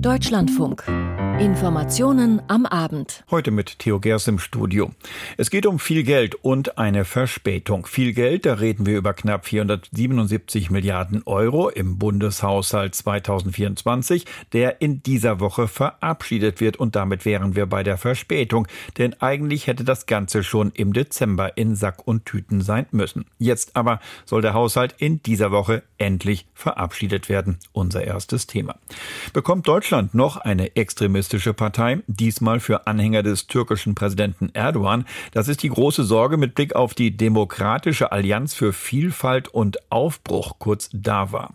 Deutschlandfunk. Informationen am Abend. Heute mit Theo Gers im Studio. Es geht um viel Geld und eine Verspätung. Viel Geld, da reden wir über knapp 477 Milliarden Euro im Bundeshaushalt 2024, der in dieser Woche verabschiedet wird. Und damit wären wir bei der Verspätung. Denn eigentlich hätte das Ganze schon im Dezember in Sack und Tüten sein müssen. Jetzt aber soll der Haushalt in dieser Woche endlich verabschiedet werden. Unser erstes Thema. Bekommt Deutschland noch eine extremistische extremistische Partei, diesmal für Anhänger des türkischen Präsidenten Erdogan. Das ist die große Sorge mit Blick auf die Demokratische Allianz für Vielfalt und Aufbruch, kurz DAWA.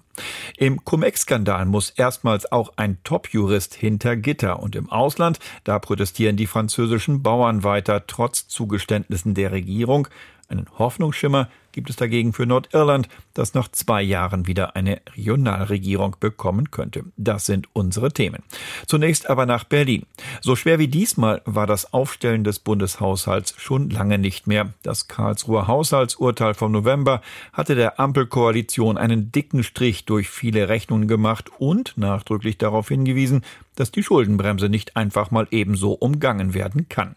Im Cum-Ex-Skandal muss erstmals auch ein Top-Jurist hinter Gitter und im Ausland, da protestieren die französischen Bauern weiter trotz Zugeständnissen der Regierung. Einen Hoffnungsschimmer gibt es dagegen für Nordirland, das nach zwei Jahren wieder eine Regionalregierung bekommen könnte. Das sind unsere Themen. Zunächst aber nach Berlin. So schwer wie diesmal war das Aufstellen des Bundeshaushalts schon lange nicht mehr. Das Karlsruher Haushaltsurteil vom November hatte der Ampelkoalition einen dicken Strich durch viele Rechnungen gemacht und nachdrücklich darauf hingewiesen, dass die Schuldenbremse nicht einfach mal ebenso umgangen werden kann.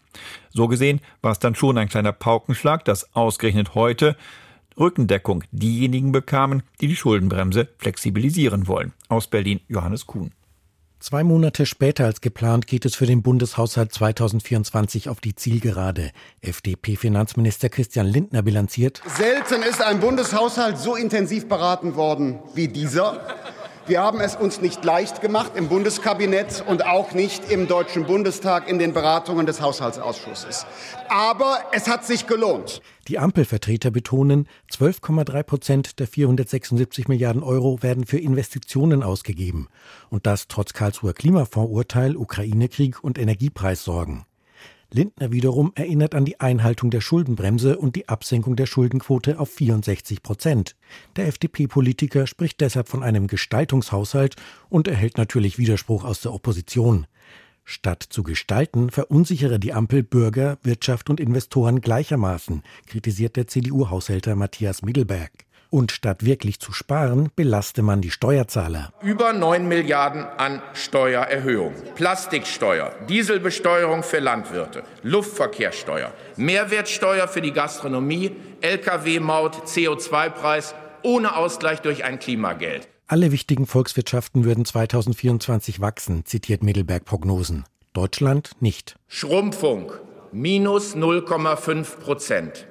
So gesehen war es dann schon ein kleiner Paukenschlag, dass ausgerechnet heute Rückendeckung diejenigen bekamen, die die Schuldenbremse flexibilisieren wollen. Aus Berlin Johannes Kuhn. Zwei Monate später als geplant geht es für den Bundeshaushalt 2024 auf die Zielgerade. FDP-Finanzminister Christian Lindner bilanziert. Selten ist ein Bundeshaushalt so intensiv beraten worden wie dieser. Wir haben es uns nicht leicht gemacht im Bundeskabinett und auch nicht im Deutschen Bundestag in den Beratungen des Haushaltsausschusses. Aber es hat sich gelohnt. Die Ampelvertreter betonen, 12,3 Prozent der 476 Milliarden Euro werden für Investitionen ausgegeben. Und das trotz Karlsruher Klimafondsurteil, Ukraine-Krieg und Energiepreissorgen. Lindner wiederum erinnert an die Einhaltung der Schuldenbremse und die Absenkung der Schuldenquote auf 64 Prozent. Der FDP-Politiker spricht deshalb von einem Gestaltungshaushalt und erhält natürlich Widerspruch aus der Opposition. Statt zu gestalten, verunsichere die Ampel Bürger, Wirtschaft und Investoren gleichermaßen, kritisiert der CDU-Haushälter Matthias Mittelberg. Und statt wirklich zu sparen, belaste man die Steuerzahler. Über 9 Milliarden an Steuererhöhung. Plastiksteuer, Dieselbesteuerung für Landwirte, Luftverkehrssteuer, Mehrwertsteuer für die Gastronomie, Lkw-Maut, CO2-Preis ohne Ausgleich durch ein Klimageld. Alle wichtigen Volkswirtschaften würden 2024 wachsen, zitiert Mittelberg Prognosen. Deutschland nicht. Schrumpfung minus 0,5 Prozent.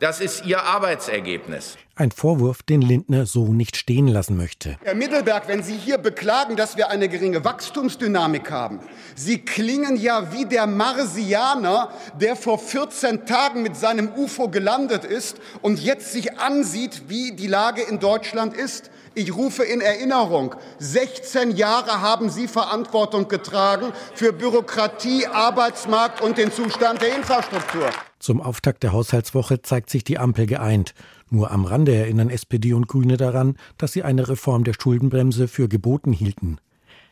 Das ist Ihr Arbeitsergebnis. Ein Vorwurf, den Lindner so nicht stehen lassen möchte. Herr Mittelberg, wenn Sie hier beklagen, dass wir eine geringe Wachstumsdynamik haben, Sie klingen ja wie der Marsianer, der vor 14 Tagen mit seinem UFO gelandet ist und jetzt sich ansieht, wie die Lage in Deutschland ist. Ich rufe in Erinnerung, 16 Jahre haben Sie Verantwortung getragen für Bürokratie, Arbeitsmarkt und den Zustand der Infrastruktur. Zum Auftakt der Haushaltswoche zeigt sich die Ampel geeint. Nur am Rande erinnern SPD und Grüne daran, dass sie eine Reform der Schuldenbremse für geboten hielten.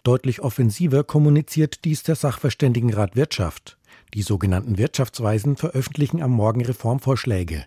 Deutlich offensiver kommuniziert dies der Sachverständigenrat Wirtschaft. Die sogenannten Wirtschaftsweisen veröffentlichen am Morgen Reformvorschläge.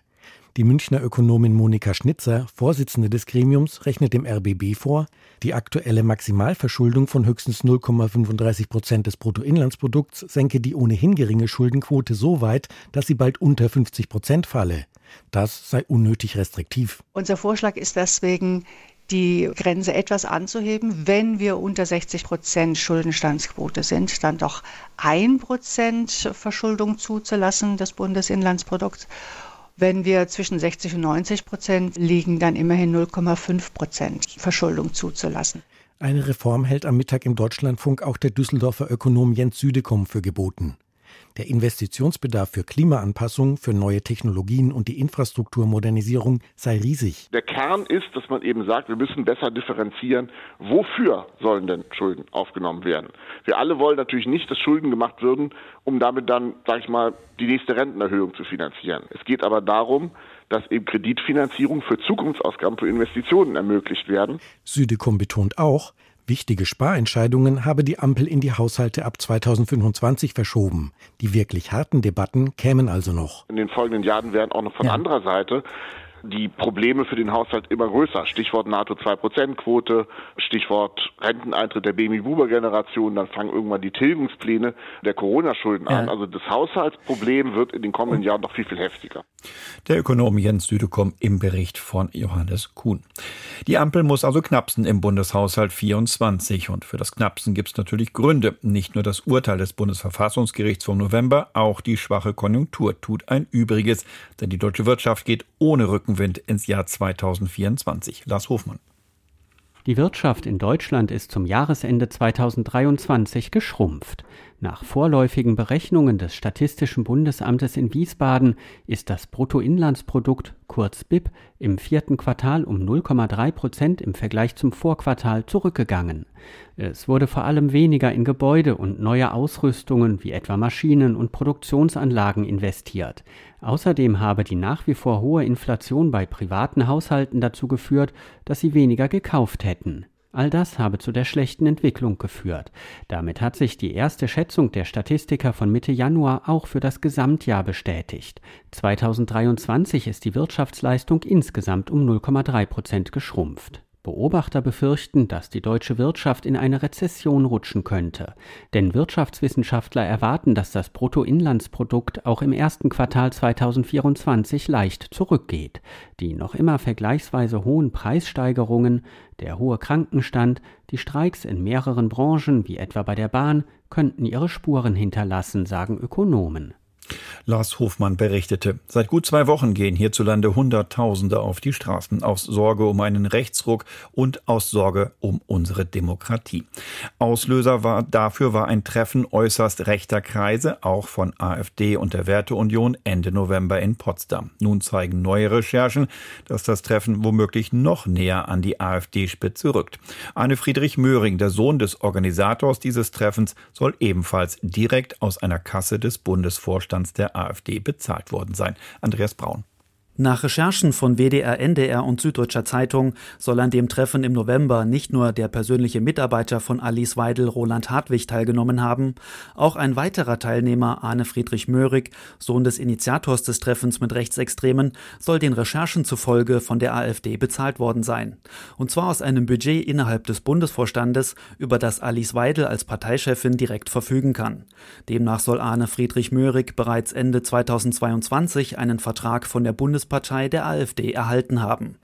Die Münchner Ökonomin Monika Schnitzer, Vorsitzende des Gremiums, rechnet dem RBB vor, die aktuelle Maximalverschuldung von höchstens 0,35 Prozent des Bruttoinlandsprodukts senke die ohnehin geringe Schuldenquote so weit, dass sie bald unter 50 Prozent falle. Das sei unnötig restriktiv. Unser Vorschlag ist deswegen, die Grenze etwas anzuheben. Wenn wir unter 60 Prozent Schuldenstandsquote sind, dann doch ein Prozent Verschuldung zuzulassen des Bundesinlandsprodukts wenn wir zwischen 60 und 90 Prozent liegen, dann immerhin 0,5 Prozent Verschuldung zuzulassen. Eine Reform hält am Mittag im Deutschlandfunk auch der Düsseldorfer Ökonom Jens Südekum für geboten. Der Investitionsbedarf für Klimaanpassung, für neue Technologien und die Infrastrukturmodernisierung sei riesig. Der Kern ist, dass man eben sagt, wir müssen besser differenzieren, wofür sollen denn Schulden aufgenommen werden. Wir alle wollen natürlich nicht, dass Schulden gemacht würden, um damit dann, sage ich mal, die nächste Rentenerhöhung zu finanzieren. Es geht aber darum, dass eben Kreditfinanzierung für Zukunftsausgaben, für Investitionen ermöglicht werden. Südekum betont auch, Wichtige Sparentscheidungen habe die Ampel in die Haushalte ab 2025 verschoben. Die wirklich harten Debatten kämen also noch. In den folgenden Jahren werden auch noch von ja. anderer Seite die Probleme für den Haushalt immer größer. Stichwort NATO 2%-Quote, Stichwort Renteneintritt der Baby-Boomer-Generation, dann fangen irgendwann die Tilgungspläne der Corona-Schulden ja. an. Also das Haushaltsproblem wird in den kommenden Jahren noch viel, viel heftiger. Der Ökonom Jens Südekom im Bericht von Johannes Kuhn. Die Ampel muss also knapsen im Bundeshaushalt 24 und für das Knapsen gibt es natürlich Gründe. Nicht nur das Urteil des Bundesverfassungsgerichts vom November, auch die schwache Konjunktur tut ein Übriges, denn die deutsche Wirtschaft geht ohne Rückenwind ins Jahr 2024. Lars Hofmann. Die Wirtschaft in Deutschland ist zum Jahresende 2023 geschrumpft. Nach vorläufigen Berechnungen des Statistischen Bundesamtes in Wiesbaden ist das Bruttoinlandsprodukt, kurz BIP, im vierten Quartal um 0,3 Prozent im Vergleich zum Vorquartal zurückgegangen. Es wurde vor allem weniger in Gebäude und neue Ausrüstungen wie etwa Maschinen und Produktionsanlagen investiert. Außerdem habe die nach wie vor hohe Inflation bei privaten Haushalten dazu geführt, dass sie weniger gekauft hätten. All das habe zu der schlechten Entwicklung geführt. Damit hat sich die erste Schätzung der Statistiker von Mitte Januar auch für das Gesamtjahr bestätigt. 2023 ist die Wirtschaftsleistung insgesamt um 0,3 Prozent geschrumpft. Beobachter befürchten, dass die deutsche Wirtschaft in eine Rezession rutschen könnte. Denn Wirtschaftswissenschaftler erwarten, dass das Bruttoinlandsprodukt auch im ersten Quartal 2024 leicht zurückgeht. Die noch immer vergleichsweise hohen Preissteigerungen, der hohe Krankenstand, die Streiks in mehreren Branchen, wie etwa bei der Bahn, könnten ihre Spuren hinterlassen, sagen Ökonomen. Lars Hofmann berichtete. Seit gut zwei Wochen gehen hierzulande Hunderttausende auf die Straßen aus Sorge um einen Rechtsruck und aus Sorge um unsere Demokratie. Auslöser war, dafür war ein Treffen äußerst rechter Kreise, auch von AfD und der Werteunion Ende November in Potsdam. Nun zeigen neue Recherchen, dass das Treffen womöglich noch näher an die AfD-Spitze rückt. Anne Friedrich Möhring, der Sohn des Organisators dieses Treffens, soll ebenfalls direkt aus einer Kasse des Bundesvorstands der AfD bezahlt worden sein. Andreas Braun. Nach Recherchen von WDR, NDR und Süddeutscher Zeitung soll an dem Treffen im November nicht nur der persönliche Mitarbeiter von Alice Weidel, Roland Hartwig, teilgenommen haben, auch ein weiterer Teilnehmer, Arne Friedrich Möhrig, Sohn des Initiators des Treffens mit Rechtsextremen, soll den Recherchen zufolge von der AfD bezahlt worden sein. Und zwar aus einem Budget innerhalb des Bundesvorstandes, über das Alice Weidel als Parteichefin direkt verfügen kann. Demnach soll Arne Friedrich Möhrig bereits Ende 2022 einen Vertrag von der Bundes Bundespartei der AfD erhalten haben.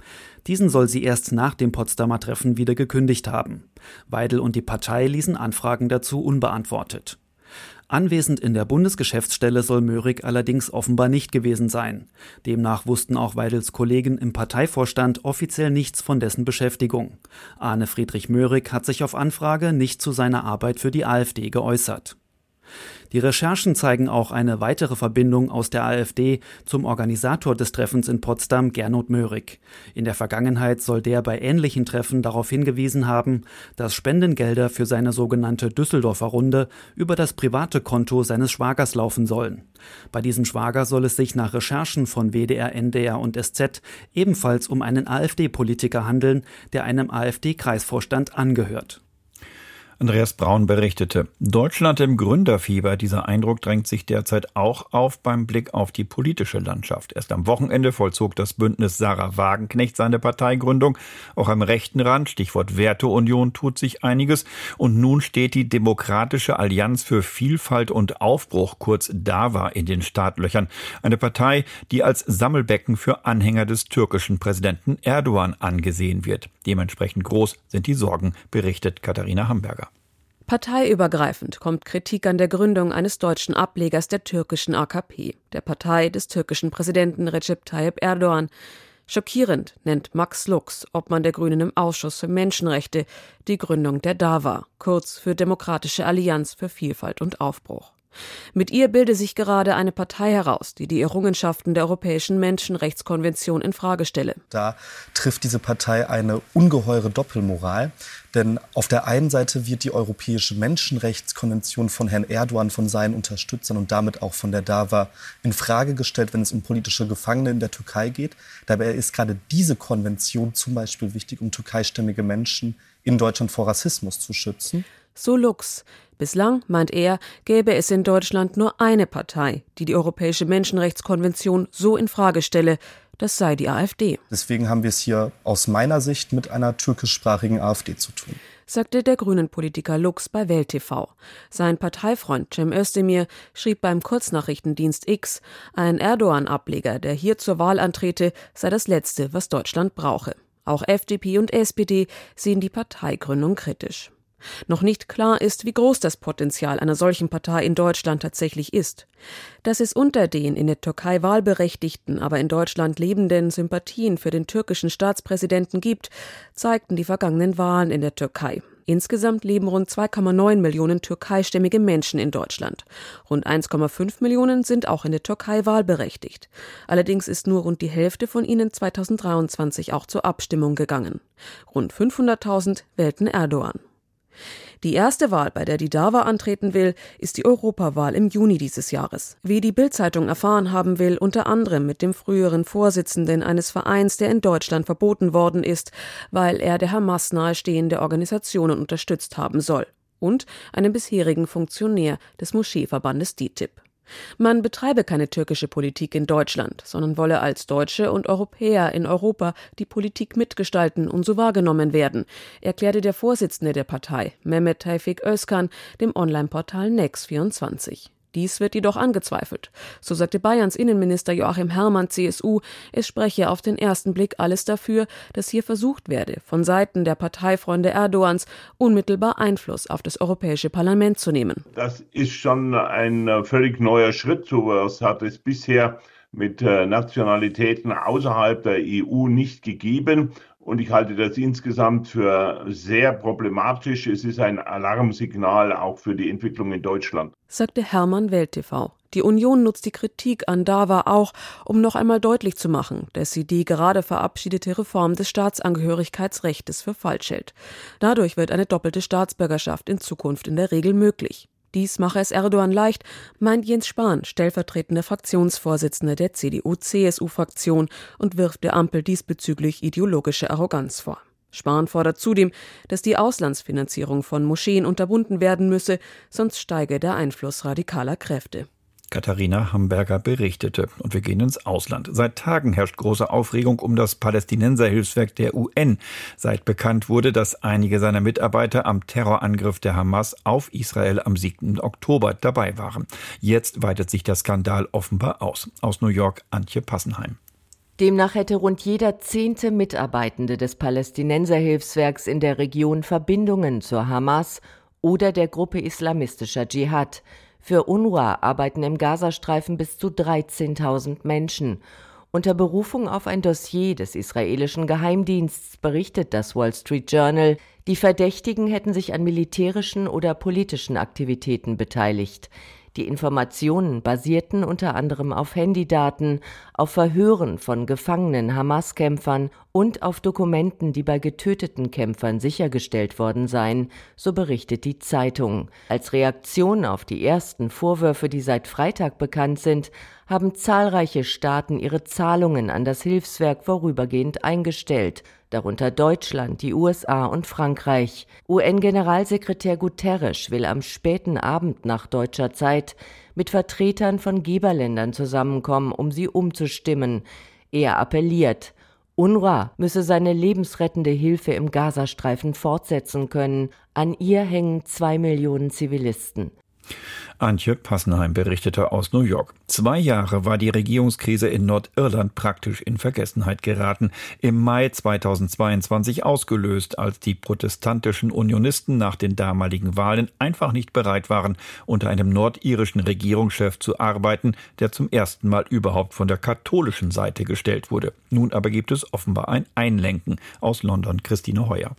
Diesen soll sie erst nach dem Potsdamer Treffen wieder gekündigt haben. Weidel und die Partei ließen Anfragen dazu unbeantwortet. Anwesend in der Bundesgeschäftsstelle soll Möhrig allerdings offenbar nicht gewesen sein. Demnach wussten auch Weidels Kollegen im Parteivorstand offiziell nichts von dessen Beschäftigung. Arne Friedrich Möhrig hat sich auf Anfrage nicht zu seiner Arbeit für die AfD geäußert. Die Recherchen zeigen auch eine weitere Verbindung aus der AfD zum Organisator des Treffens in Potsdam, Gernot Möhrig. In der Vergangenheit soll der bei ähnlichen Treffen darauf hingewiesen haben, dass Spendengelder für seine sogenannte Düsseldorfer Runde über das private Konto seines Schwagers laufen sollen. Bei diesem Schwager soll es sich nach Recherchen von WDR, NDR und SZ ebenfalls um einen AfD-Politiker handeln, der einem AfD-Kreisvorstand angehört. Andreas Braun berichtete. Deutschland im Gründerfieber. Dieser Eindruck drängt sich derzeit auch auf beim Blick auf die politische Landschaft. Erst am Wochenende vollzog das Bündnis Sarah Wagenknecht seine Parteigründung. Auch am rechten Rand, Stichwort Werteunion, tut sich einiges. Und nun steht die Demokratische Allianz für Vielfalt und Aufbruch, kurz DAWA, in den Startlöchern. Eine Partei, die als Sammelbecken für Anhänger des türkischen Präsidenten Erdogan angesehen wird. Dementsprechend groß sind die Sorgen, berichtet Katharina Hamburger. Parteiübergreifend kommt Kritik an der Gründung eines deutschen Ablegers der türkischen AKP, der Partei des türkischen Präsidenten Recep Tayyip Erdogan. Schockierend nennt Max Lux, Obmann der Grünen im Ausschuss für Menschenrechte, die Gründung der DAWA, kurz für Demokratische Allianz für Vielfalt und Aufbruch. Mit ihr bilde sich gerade eine Partei heraus, die die Errungenschaften der Europäischen Menschenrechtskonvention in Frage stelle. Da trifft diese Partei eine ungeheure Doppelmoral. Denn auf der einen Seite wird die Europäische Menschenrechtskonvention von Herrn Erdogan, von seinen Unterstützern und damit auch von der DAWA in Frage gestellt, wenn es um politische Gefangene in der Türkei geht. Dabei ist gerade diese Konvention zum Beispiel wichtig, um türkeistämmige Menschen in Deutschland vor Rassismus zu schützen. So Lux. Bislang, meint er, gäbe es in Deutschland nur eine Partei, die die Europäische Menschenrechtskonvention so in Frage stelle. Das sei die AfD. Deswegen haben wir es hier aus meiner Sicht mit einer türkischsprachigen AfD zu tun sagte der grünen Politiker Lux bei Welt TV. Sein Parteifreund Cem Özdemir schrieb beim Kurznachrichtendienst X, ein Erdogan-Ableger, der hier zur Wahl antrete, sei das Letzte, was Deutschland brauche. Auch FDP und SPD sehen die Parteigründung kritisch. Noch nicht klar ist, wie groß das Potenzial einer solchen Partei in Deutschland tatsächlich ist. Dass es unter den in der Türkei wahlberechtigten, aber in Deutschland lebenden Sympathien für den türkischen Staatspräsidenten gibt, zeigten die vergangenen Wahlen in der Türkei. Insgesamt leben rund 2,9 Millionen türkeistämmige Menschen in Deutschland. Rund 1,5 Millionen sind auch in der Türkei wahlberechtigt. Allerdings ist nur rund die Hälfte von ihnen 2023 auch zur Abstimmung gegangen. Rund 500.000 wählten Erdogan. Die erste Wahl, bei der die DAWA antreten will, ist die Europawahl im Juni dieses Jahres. Wie die Bild-Zeitung erfahren haben will, unter anderem mit dem früheren Vorsitzenden eines Vereins, der in Deutschland verboten worden ist, weil er der Hamas nahestehende Organisationen unterstützt haben soll. Und einem bisherigen Funktionär des Moscheeverbandes DITIB. Man betreibe keine türkische Politik in Deutschland, sondern wolle als Deutsche und Europäer in Europa die Politik mitgestalten und so wahrgenommen werden, erklärte der Vorsitzende der Partei, Mehmet Tevfik Özkan, dem Online-Portal Nex24. Dies wird jedoch angezweifelt. So sagte Bayerns Innenminister Joachim Herrmann CSU, es spreche auf den ersten Blick alles dafür, dass hier versucht werde, von Seiten der Parteifreunde Erdogans unmittelbar Einfluss auf das Europäische Parlament zu nehmen. Das ist schon ein völlig neuer Schritt. Sowas hat es bisher mit äh, Nationalitäten außerhalb der EU nicht gegeben. Und ich halte das insgesamt für sehr problematisch. Es ist ein Alarmsignal auch für die Entwicklung in Deutschland. Sagte Hermann Welt TV. Die Union nutzt die Kritik an DAWA auch, um noch einmal deutlich zu machen, dass sie die gerade verabschiedete Reform des Staatsangehörigkeitsrechts für falsch hält. Dadurch wird eine doppelte Staatsbürgerschaft in Zukunft in der Regel möglich. Dies mache es Erdogan leicht, meint Jens Spahn, stellvertretender Fraktionsvorsitzender der CDU-CSU-Fraktion und wirft der Ampel diesbezüglich ideologische Arroganz vor. Spahn fordert zudem, dass die Auslandsfinanzierung von Moscheen unterbunden werden müsse, sonst steige der Einfluss radikaler Kräfte. Katharina Hamburger berichtete. Und wir gehen ins Ausland. Seit Tagen herrscht große Aufregung um das Palästinenserhilfswerk der UN, seit bekannt wurde, dass einige seiner Mitarbeiter am Terrorangriff der Hamas auf Israel am 7. Oktober dabei waren. Jetzt weitet sich der Skandal offenbar aus. Aus New York Antje Passenheim. Demnach hätte rund jeder zehnte Mitarbeitende des Palästinenserhilfswerks in der Region Verbindungen zur Hamas oder der Gruppe islamistischer Dschihad. Für UNRWA arbeiten im Gazastreifen bis zu 13.000 Menschen. Unter Berufung auf ein Dossier des israelischen Geheimdienstes berichtet das Wall Street Journal, die Verdächtigen hätten sich an militärischen oder politischen Aktivitäten beteiligt. Die Informationen basierten unter anderem auf Handydaten, auf Verhören von gefangenen Hamas-Kämpfern und auf Dokumenten, die bei getöteten Kämpfern sichergestellt worden seien, so berichtet die Zeitung. Als Reaktion auf die ersten Vorwürfe, die seit Freitag bekannt sind, haben zahlreiche Staaten ihre Zahlungen an das Hilfswerk vorübergehend eingestellt darunter Deutschland, die USA und Frankreich. UN-Generalsekretär Guterres will am späten Abend nach deutscher Zeit mit Vertretern von Geberländern zusammenkommen, um sie umzustimmen. Er appelliert, UNRWA müsse seine lebensrettende Hilfe im Gazastreifen fortsetzen können. An ihr hängen zwei Millionen Zivilisten. Antje Passenheim berichtete aus New York. Zwei Jahre war die Regierungskrise in Nordirland praktisch in Vergessenheit geraten. Im Mai 2022 ausgelöst, als die protestantischen Unionisten nach den damaligen Wahlen einfach nicht bereit waren, unter einem nordirischen Regierungschef zu arbeiten, der zum ersten Mal überhaupt von der katholischen Seite gestellt wurde. Nun aber gibt es offenbar ein Einlenken aus London. Christine Heuer.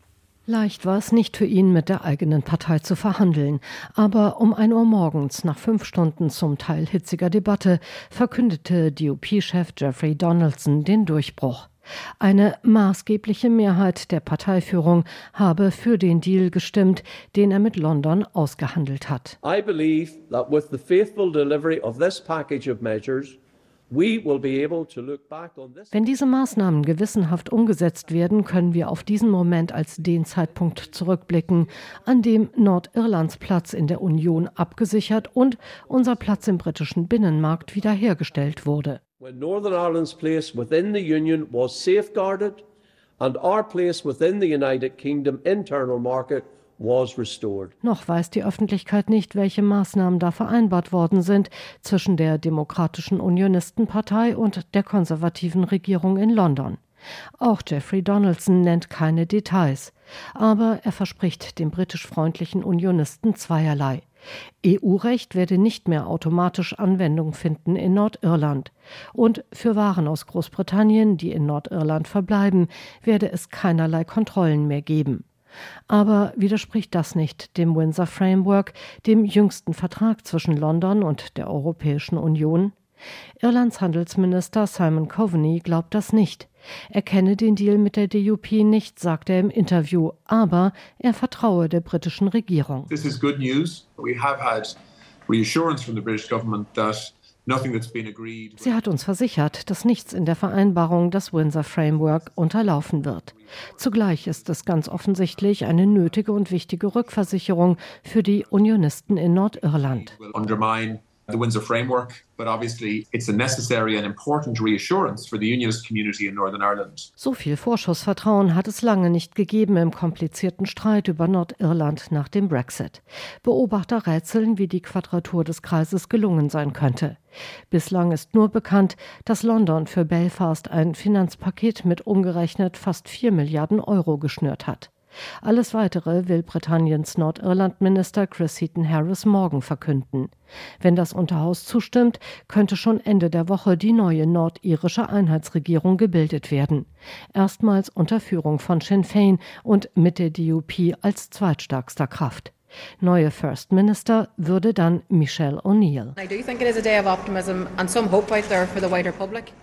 Leicht war es nicht für ihn, mit der eigenen Partei zu verhandeln. Aber um ein Uhr morgens, nach fünf Stunden zum Teil hitziger Debatte, verkündete DUP-Chef Jeffrey Donaldson den Durchbruch. Eine maßgebliche Mehrheit der Parteiführung habe für den Deal gestimmt, den er mit London ausgehandelt hat. I believe that with the faithful delivery of this package of measures Wenn diese Maßnahmen gewissenhaft umgesetzt werden, können wir auf diesen Moment als den Zeitpunkt zurückblicken, an dem Nordirlands Platz in der Union abgesichert und unser Platz im britischen Binnenmarkt wiederhergestellt wurde. When Northern Ireland's place within the Union was safeguarded and our place within the United Kingdom internal market noch weiß die Öffentlichkeit nicht, welche Maßnahmen da vereinbart worden sind zwischen der Demokratischen Unionistenpartei und der konservativen Regierung in London. Auch Jeffrey Donaldson nennt keine Details, aber er verspricht dem britisch freundlichen Unionisten zweierlei. EU-Recht werde nicht mehr automatisch Anwendung finden in Nordirland. Und für Waren aus Großbritannien, die in Nordirland verbleiben, werde es keinerlei Kontrollen mehr geben. Aber widerspricht das nicht dem Windsor Framework, dem jüngsten Vertrag zwischen London und der Europäischen Union? Irlands Handelsminister Simon Coveney glaubt das nicht. Er kenne den Deal mit der DUP nicht, sagt er im Interview, aber er vertraue der britischen Regierung. This is good news. We have had reassurance from the British government that Sie hat uns versichert, dass nichts in der Vereinbarung das Windsor Framework unterlaufen wird. Zugleich ist es ganz offensichtlich eine nötige und wichtige Rückversicherung für die Unionisten in Nordirland the Windsor Framework, but obviously it's a necessary and important reassurance for the unionist community in Northern Ireland. So viel Vorschussvertrauen hat es lange nicht gegeben im komplizierten Streit über Nordirland nach dem Brexit. Beobachter rätseln, wie die Quadratur des Kreises gelungen sein könnte. Bislang ist nur bekannt, dass London für Belfast ein Finanzpaket mit umgerechnet fast 4 Milliarden Euro geschnürt hat. Alles Weitere will Britanniens Nordirland-Minister Chris Heaton Harris morgen verkünden. Wenn das Unterhaus zustimmt, könnte schon Ende der Woche die neue nordirische Einheitsregierung gebildet werden. Erstmals unter Führung von Sinn Fein und mit der DUP als zweitstärkster Kraft. Neue First Minister würde dann Michelle O'Neill.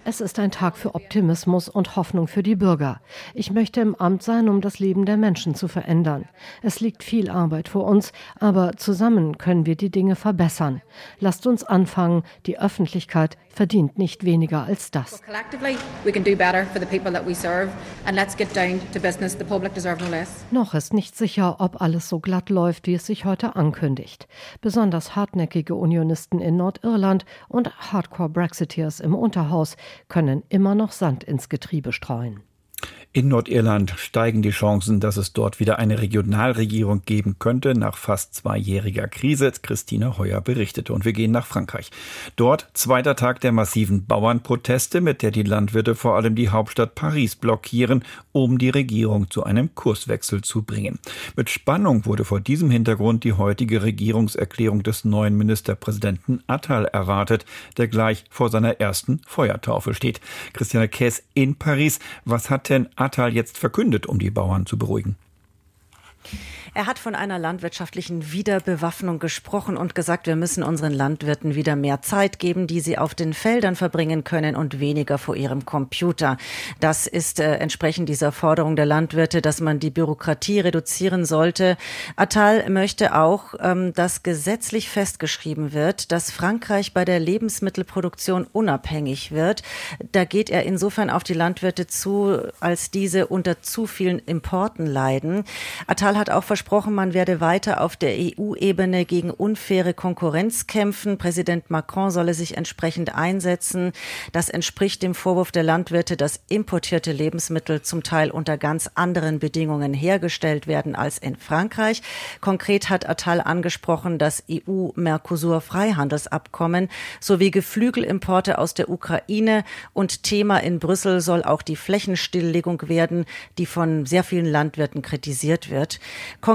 Es ist ein Tag für Optimismus und Hoffnung für die Bürger. Ich möchte im Amt sein, um das Leben der Menschen zu verändern. Es liegt viel Arbeit vor uns, aber zusammen können wir die Dinge verbessern. Lasst uns anfangen. Die Öffentlichkeit verdient nicht weniger als das. Noch ist nicht sicher, ob alles so glatt läuft, wie es sich heute ankündigt. Besonders hartnäckige Unionisten in Nordirland und Hardcore-Brexiteers im Unterhaus können immer noch Sand ins Getriebe streuen. In Nordirland steigen die Chancen, dass es dort wieder eine Regionalregierung geben könnte, nach fast zweijähriger Krise. Christine Heuer berichtete. Und wir gehen nach Frankreich. Dort zweiter Tag der massiven Bauernproteste, mit der die Landwirte vor allem die Hauptstadt Paris blockieren, um die Regierung zu einem Kurswechsel zu bringen. Mit Spannung wurde vor diesem Hintergrund die heutige Regierungserklärung des neuen Ministerpräsidenten Attal erwartet, der gleich vor seiner ersten Feuertaufe steht. Christiane Käs in Paris. Was hat denn Atal jetzt verkündet, um die Bauern zu beruhigen? Er hat von einer landwirtschaftlichen Wiederbewaffnung gesprochen und gesagt, wir müssen unseren Landwirten wieder mehr Zeit geben, die sie auf den Feldern verbringen können und weniger vor ihrem Computer. Das ist äh, entsprechend dieser Forderung der Landwirte, dass man die Bürokratie reduzieren sollte. Attal möchte auch, ähm, dass gesetzlich festgeschrieben wird, dass Frankreich bei der Lebensmittelproduktion unabhängig wird. Da geht er insofern auf die Landwirte zu, als diese unter zu vielen Importen leiden. Attal hat auch versprochen, man werde weiter auf der EU-Ebene gegen unfaire Konkurrenz kämpfen. Präsident Macron solle sich entsprechend einsetzen. Das entspricht dem Vorwurf der Landwirte, dass importierte Lebensmittel zum Teil unter ganz anderen Bedingungen hergestellt werden als in Frankreich. Konkret hat Attal angesprochen, das EU-Mercosur-Freihandelsabkommen sowie Geflügelimporte aus der Ukraine und Thema in Brüssel soll auch die Flächenstilllegung werden, die von sehr vielen Landwirten kritisiert wird.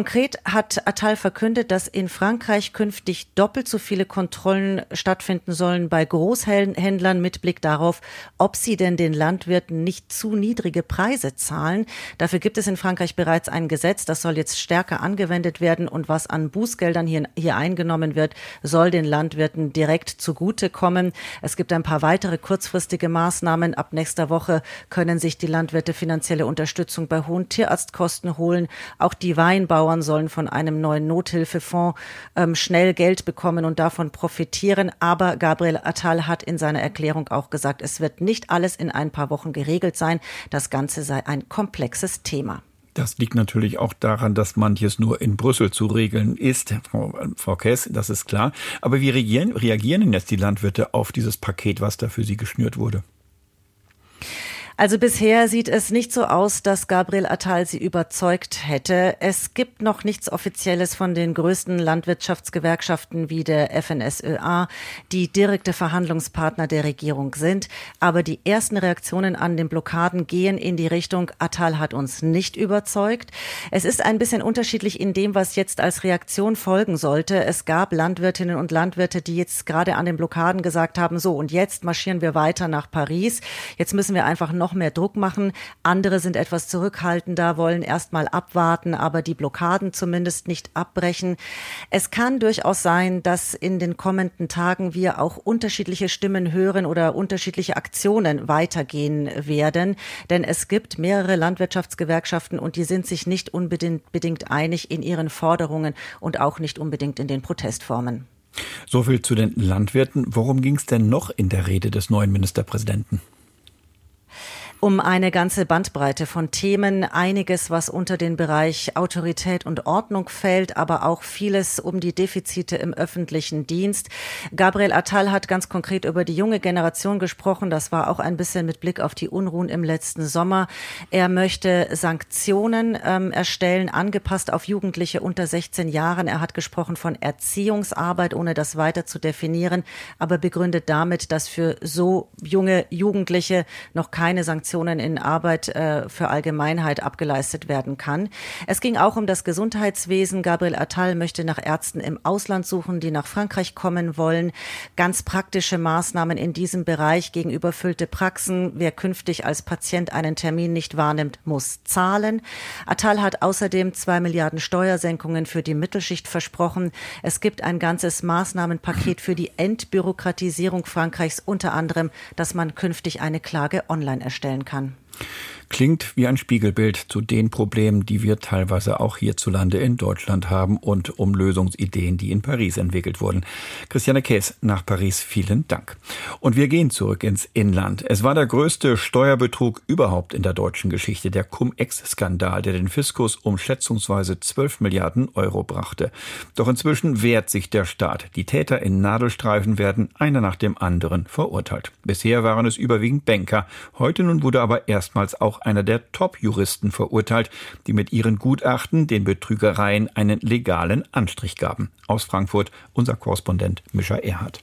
Konkret hat Attal verkündet, dass in Frankreich künftig doppelt so viele Kontrollen stattfinden sollen bei Großhändlern mit Blick darauf, ob sie denn den Landwirten nicht zu niedrige Preise zahlen. Dafür gibt es in Frankreich bereits ein Gesetz, das soll jetzt stärker angewendet werden und was an Bußgeldern hier, hier eingenommen wird, soll den Landwirten direkt zugutekommen. Es gibt ein paar weitere kurzfristige Maßnahmen. Ab nächster Woche können sich die Landwirte finanzielle Unterstützung bei hohen Tierarztkosten holen. Auch die Weinbau Bauern sollen von einem neuen Nothilfefonds ähm, schnell Geld bekommen und davon profitieren. Aber Gabriel Attal hat in seiner Erklärung auch gesagt, es wird nicht alles in ein paar Wochen geregelt sein. Das Ganze sei ein komplexes Thema. Das liegt natürlich auch daran, dass manches nur in Brüssel zu regeln ist, Frau, Kess, das ist klar. Aber wie reagieren, reagieren denn jetzt die Landwirte auf dieses Paket, was da für sie geschnürt wurde? Also bisher sieht es nicht so aus, dass Gabriel Attal sie überzeugt hätte. Es gibt noch nichts Offizielles von den größten Landwirtschaftsgewerkschaften wie der FNSÖA, die direkte Verhandlungspartner der Regierung sind. Aber die ersten Reaktionen an den Blockaden gehen in die Richtung, Attal hat uns nicht überzeugt. Es ist ein bisschen unterschiedlich in dem, was jetzt als Reaktion folgen sollte. Es gab Landwirtinnen und Landwirte, die jetzt gerade an den Blockaden gesagt haben, so und jetzt marschieren wir weiter nach Paris. Jetzt müssen wir einfach noch mehr Druck machen. Andere sind etwas zurückhaltender, wollen erst mal abwarten, aber die Blockaden zumindest nicht abbrechen. Es kann durchaus sein, dass in den kommenden Tagen wir auch unterschiedliche Stimmen hören oder unterschiedliche Aktionen weitergehen werden, denn es gibt mehrere Landwirtschaftsgewerkschaften und die sind sich nicht unbedingt einig in ihren Forderungen und auch nicht unbedingt in den Protestformen. So viel zu den Landwirten. Worum ging es denn noch in der Rede des neuen Ministerpräsidenten? Um eine ganze Bandbreite von Themen, einiges, was unter den Bereich Autorität und Ordnung fällt, aber auch vieles um die Defizite im öffentlichen Dienst. Gabriel Attal hat ganz konkret über die junge Generation gesprochen. Das war auch ein bisschen mit Blick auf die Unruhen im letzten Sommer. Er möchte Sanktionen ähm, erstellen, angepasst auf Jugendliche unter 16 Jahren. Er hat gesprochen von Erziehungsarbeit, ohne das weiter zu definieren, aber begründet damit, dass für so junge Jugendliche noch keine Sanktionen Investitionen in Arbeit äh, für Allgemeinheit abgeleistet werden kann. Es ging auch um das Gesundheitswesen. Gabriel Attal möchte nach Ärzten im Ausland suchen, die nach Frankreich kommen wollen. Ganz praktische Maßnahmen in diesem Bereich gegen überfüllte Praxen. Wer künftig als Patient einen Termin nicht wahrnimmt, muss zahlen. Attal hat außerdem zwei Milliarden Steuersenkungen für die Mittelschicht versprochen. Es gibt ein ganzes Maßnahmenpaket für die Entbürokratisierung Frankreichs, unter anderem, dass man künftig eine Klage online erstellen kann. Klingt wie ein Spiegelbild zu den Problemen, die wir teilweise auch hierzulande in Deutschland haben und um Lösungsideen, die in Paris entwickelt wurden. Christiane Käs nach Paris, vielen Dank. Und wir gehen zurück ins Inland. Es war der größte Steuerbetrug überhaupt in der deutschen Geschichte, der Cum-Ex-Skandal, der den Fiskus um schätzungsweise 12 Milliarden Euro brachte. Doch inzwischen wehrt sich der Staat. Die Täter in Nadelstreifen werden einer nach dem anderen verurteilt. Bisher waren es überwiegend Banker. Heute nun wurde aber erstmals auch einer der Top-Juristen verurteilt, die mit ihren Gutachten den Betrügereien einen legalen Anstrich gaben. Aus Frankfurt unser Korrespondent Mischa Erhardt.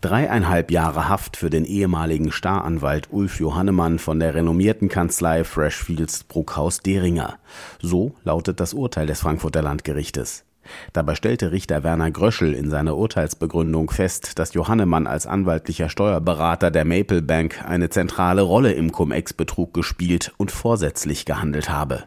Dreieinhalb Jahre Haft für den ehemaligen Staranwalt Ulf Johannemann von der renommierten Kanzlei Freshfields Bruckhaus-Deringer. So lautet das Urteil des Frankfurter Landgerichtes. Dabei stellte Richter Werner Gröschel in seiner Urteilsbegründung fest, dass Johannemann als anwaltlicher Steuerberater der Maple Bank eine zentrale Rolle im Cum-Ex-Betrug gespielt und vorsätzlich gehandelt habe.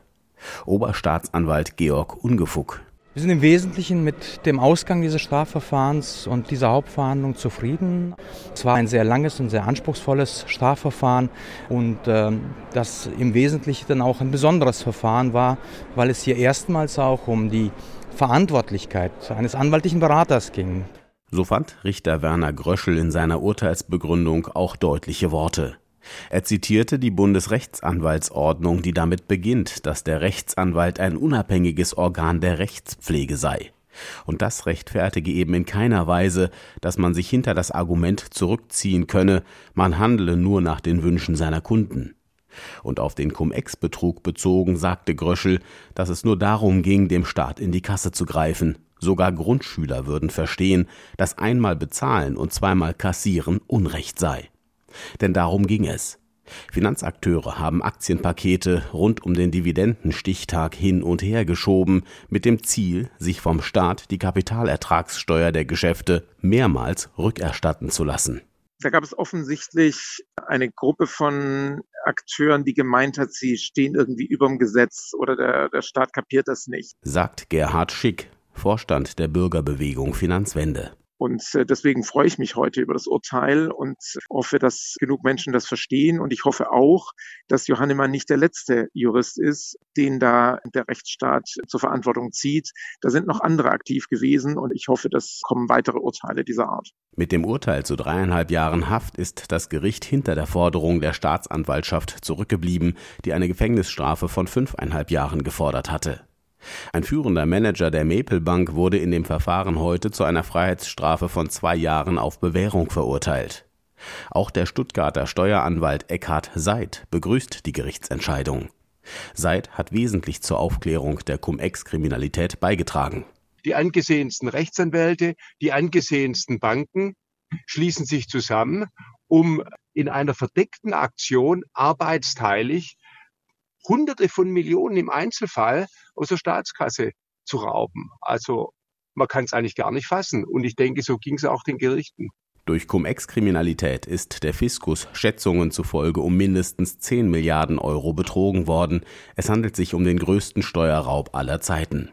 Oberstaatsanwalt Georg Ungefuck. Wir sind im Wesentlichen mit dem Ausgang dieses Strafverfahrens und dieser Hauptverhandlung zufrieden. Es war ein sehr langes und sehr anspruchsvolles Strafverfahren und äh, das im Wesentlichen dann auch ein besonderes Verfahren war, weil es hier erstmals auch um die Verantwortlichkeit eines anwaltlichen Beraters ging. So fand Richter Werner Gröschel in seiner Urteilsbegründung auch deutliche Worte. Er zitierte die Bundesrechtsanwaltsordnung, die damit beginnt, dass der Rechtsanwalt ein unabhängiges Organ der Rechtspflege sei. Und das rechtfertige eben in keiner Weise, dass man sich hinter das Argument zurückziehen könne, man handle nur nach den Wünschen seiner Kunden. Und auf den Cum-Ex-Betrug bezogen sagte Gröschel, dass es nur darum ging, dem Staat in die Kasse zu greifen. Sogar Grundschüler würden verstehen, dass einmal bezahlen und zweimal kassieren Unrecht sei. Denn darum ging es. Finanzakteure haben Aktienpakete rund um den Dividendenstichtag hin und her geschoben, mit dem Ziel, sich vom Staat die Kapitalertragssteuer der Geschäfte mehrmals rückerstatten zu lassen. Da gab es offensichtlich eine Gruppe von Akteuren, die gemeint hat, sie stehen irgendwie über dem Gesetz oder der, der Staat kapiert das nicht. Sagt Gerhard Schick, Vorstand der Bürgerbewegung Finanzwende. Und äh, deswegen freue ich mich heute über das Urteil und hoffe, dass genug Menschen das verstehen. Und ich hoffe auch, dass Johannemann nicht der letzte Jurist ist, den da der Rechtsstaat zur Verantwortung zieht. Da sind noch andere aktiv gewesen und ich hoffe, dass kommen weitere Urteile dieser Art. Mit dem Urteil zu dreieinhalb Jahren Haft ist das Gericht hinter der Forderung der Staatsanwaltschaft zurückgeblieben, die eine Gefängnisstrafe von fünfeinhalb Jahren gefordert hatte. Ein führender Manager der Maple Bank wurde in dem Verfahren heute zu einer Freiheitsstrafe von zwei Jahren auf Bewährung verurteilt. Auch der Stuttgarter Steueranwalt Eckhard Seid begrüßt die Gerichtsentscheidung. Seid hat wesentlich zur Aufklärung der Cum-Ex-Kriminalität beigetragen. Die angesehensten Rechtsanwälte, die angesehensten Banken schließen sich zusammen, um in einer verdeckten Aktion arbeitsteilig Hunderte von Millionen im Einzelfall aus der Staatskasse zu rauben. Also man kann es eigentlich gar nicht fassen. Und ich denke, so ging es auch den Gerichten. Durch Cum-Ex-Kriminalität ist der Fiskus Schätzungen zufolge um mindestens 10 Milliarden Euro betrogen worden. Es handelt sich um den größten Steuerraub aller Zeiten.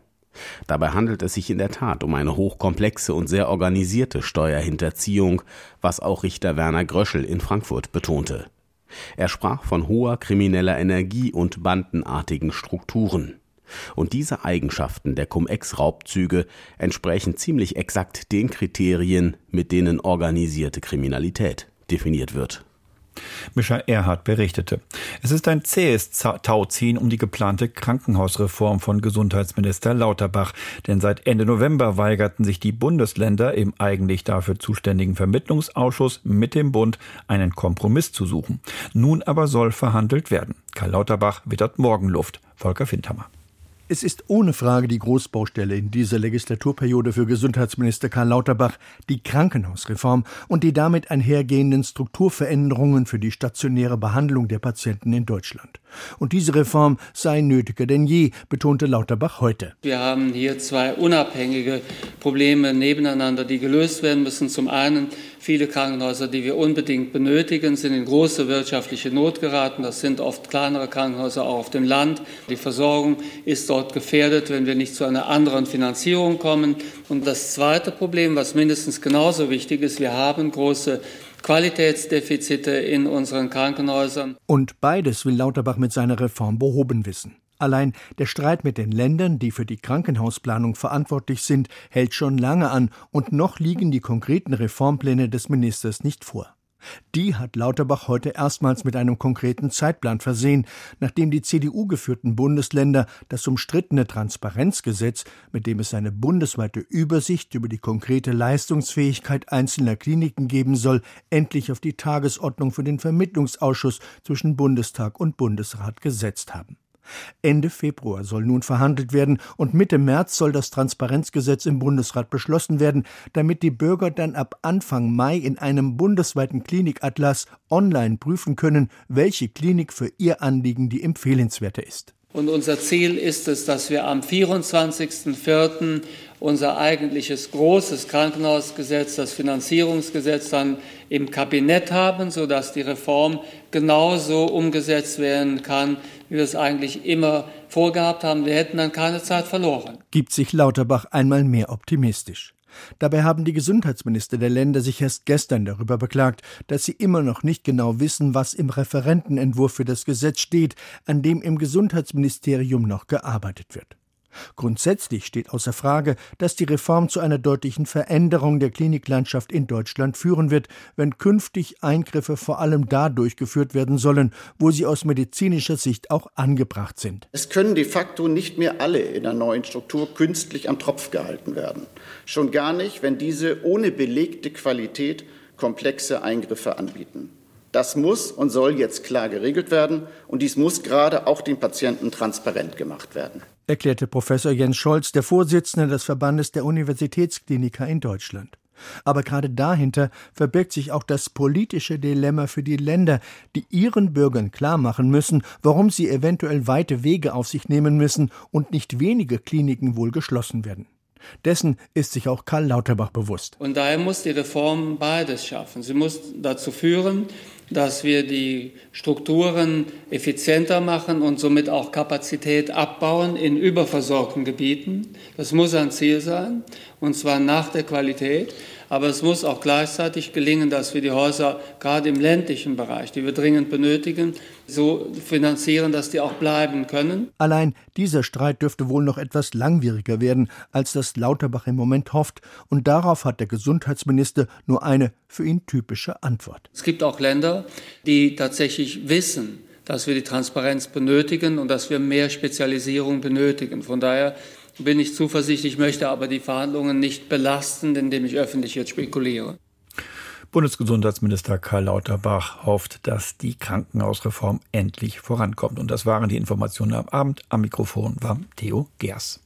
Dabei handelt es sich in der Tat um eine hochkomplexe und sehr organisierte Steuerhinterziehung, was auch Richter Werner Gröschel in Frankfurt betonte. Er sprach von hoher krimineller Energie und bandenartigen Strukturen. Und diese Eigenschaften der Cum-Ex-Raubzüge entsprechen ziemlich exakt den Kriterien, mit denen organisierte Kriminalität definiert wird. Mischa Erhard berichtete. Es ist ein zähes Tauziehen um die geplante Krankenhausreform von Gesundheitsminister Lauterbach. Denn seit Ende November weigerten sich die Bundesländer im eigentlich dafür zuständigen Vermittlungsausschuss mit dem Bund einen Kompromiss zu suchen. Nun aber soll verhandelt werden. Karl Lauterbach wittert Morgenluft. Volker Findhammer. Es ist ohne Frage die Großbaustelle in dieser Legislaturperiode für Gesundheitsminister Karl Lauterbach die Krankenhausreform und die damit einhergehenden Strukturveränderungen für die stationäre Behandlung der Patienten in Deutschland. Und diese Reform sei nötiger denn je, betonte Lauterbach heute. Wir haben hier zwei unabhängige Probleme nebeneinander, die gelöst werden müssen. Zum einen Viele Krankenhäuser, die wir unbedingt benötigen, sind in große wirtschaftliche Not geraten. Das sind oft kleinere Krankenhäuser auch auf dem Land. Die Versorgung ist dort gefährdet, wenn wir nicht zu einer anderen Finanzierung kommen. Und das zweite Problem, was mindestens genauso wichtig ist, wir haben große Qualitätsdefizite in unseren Krankenhäusern. Und beides will Lauterbach mit seiner Reform behoben wissen. Allein der Streit mit den Ländern, die für die Krankenhausplanung verantwortlich sind, hält schon lange an, und noch liegen die konkreten Reformpläne des Ministers nicht vor. Die hat Lauterbach heute erstmals mit einem konkreten Zeitplan versehen, nachdem die CDU geführten Bundesländer das umstrittene Transparenzgesetz, mit dem es eine bundesweite Übersicht über die konkrete Leistungsfähigkeit einzelner Kliniken geben soll, endlich auf die Tagesordnung für den Vermittlungsausschuss zwischen Bundestag und Bundesrat gesetzt haben. Ende Februar soll nun verhandelt werden und Mitte März soll das Transparenzgesetz im Bundesrat beschlossen werden, damit die Bürger dann ab Anfang Mai in einem bundesweiten Klinikatlas online prüfen können, welche Klinik für ihr Anliegen die empfehlenswerte ist. Und unser Ziel ist es, dass wir am 24.04. unser eigentliches großes Krankenhausgesetz, das Finanzierungsgesetz dann im Kabinett haben, sodass die Reform genauso umgesetzt werden kann, wie wir es eigentlich immer vorgehabt haben. Wir hätten dann keine Zeit verloren. Gibt sich Lauterbach einmal mehr optimistisch. Dabei haben die Gesundheitsminister der Länder sich erst gestern darüber beklagt, dass sie immer noch nicht genau wissen, was im Referentenentwurf für das Gesetz steht, an dem im Gesundheitsministerium noch gearbeitet wird. Grundsätzlich steht außer Frage, dass die Reform zu einer deutlichen Veränderung der Kliniklandschaft in Deutschland führen wird, wenn künftig Eingriffe vor allem da durchgeführt werden sollen, wo sie aus medizinischer Sicht auch angebracht sind. Es können de facto nicht mehr alle in der neuen Struktur künstlich am Tropf gehalten werden. Schon gar nicht, wenn diese ohne belegte Qualität komplexe Eingriffe anbieten. Das muss und soll jetzt klar geregelt werden, und dies muss gerade auch den Patienten transparent gemacht werden erklärte Professor Jens Scholz, der Vorsitzende des Verbandes der Universitätskliniker in Deutschland. Aber gerade dahinter verbirgt sich auch das politische Dilemma für die Länder, die ihren Bürgern klarmachen müssen, warum sie eventuell weite Wege auf sich nehmen müssen und nicht wenige Kliniken wohl geschlossen werden. Dessen ist sich auch Karl Lauterbach bewusst. Und daher muss die Reform beides schaffen. Sie muss dazu führen, dass wir die Strukturen effizienter machen und somit auch Kapazität abbauen in überversorgten Gebieten. Das muss ein Ziel sein, und zwar nach der Qualität. Aber es muss auch gleichzeitig gelingen, dass wir die Häuser gerade im ländlichen Bereich, die wir dringend benötigen, so finanzieren, dass die auch bleiben können. Allein dieser Streit dürfte wohl noch etwas langwieriger werden, als das Lauterbach im Moment hofft. Und darauf hat der Gesundheitsminister nur eine für ihn typische Antwort. Es gibt auch Länder, die tatsächlich wissen, dass wir die Transparenz benötigen und dass wir mehr Spezialisierung benötigen. Von daher bin ich zuversichtlich, möchte aber die Verhandlungen nicht belasten, indem ich öffentlich jetzt spekuliere. Bundesgesundheitsminister Karl Lauterbach hofft, dass die Krankenhausreform endlich vorankommt. Und das waren die Informationen am Abend. Am Mikrofon war Theo Gers.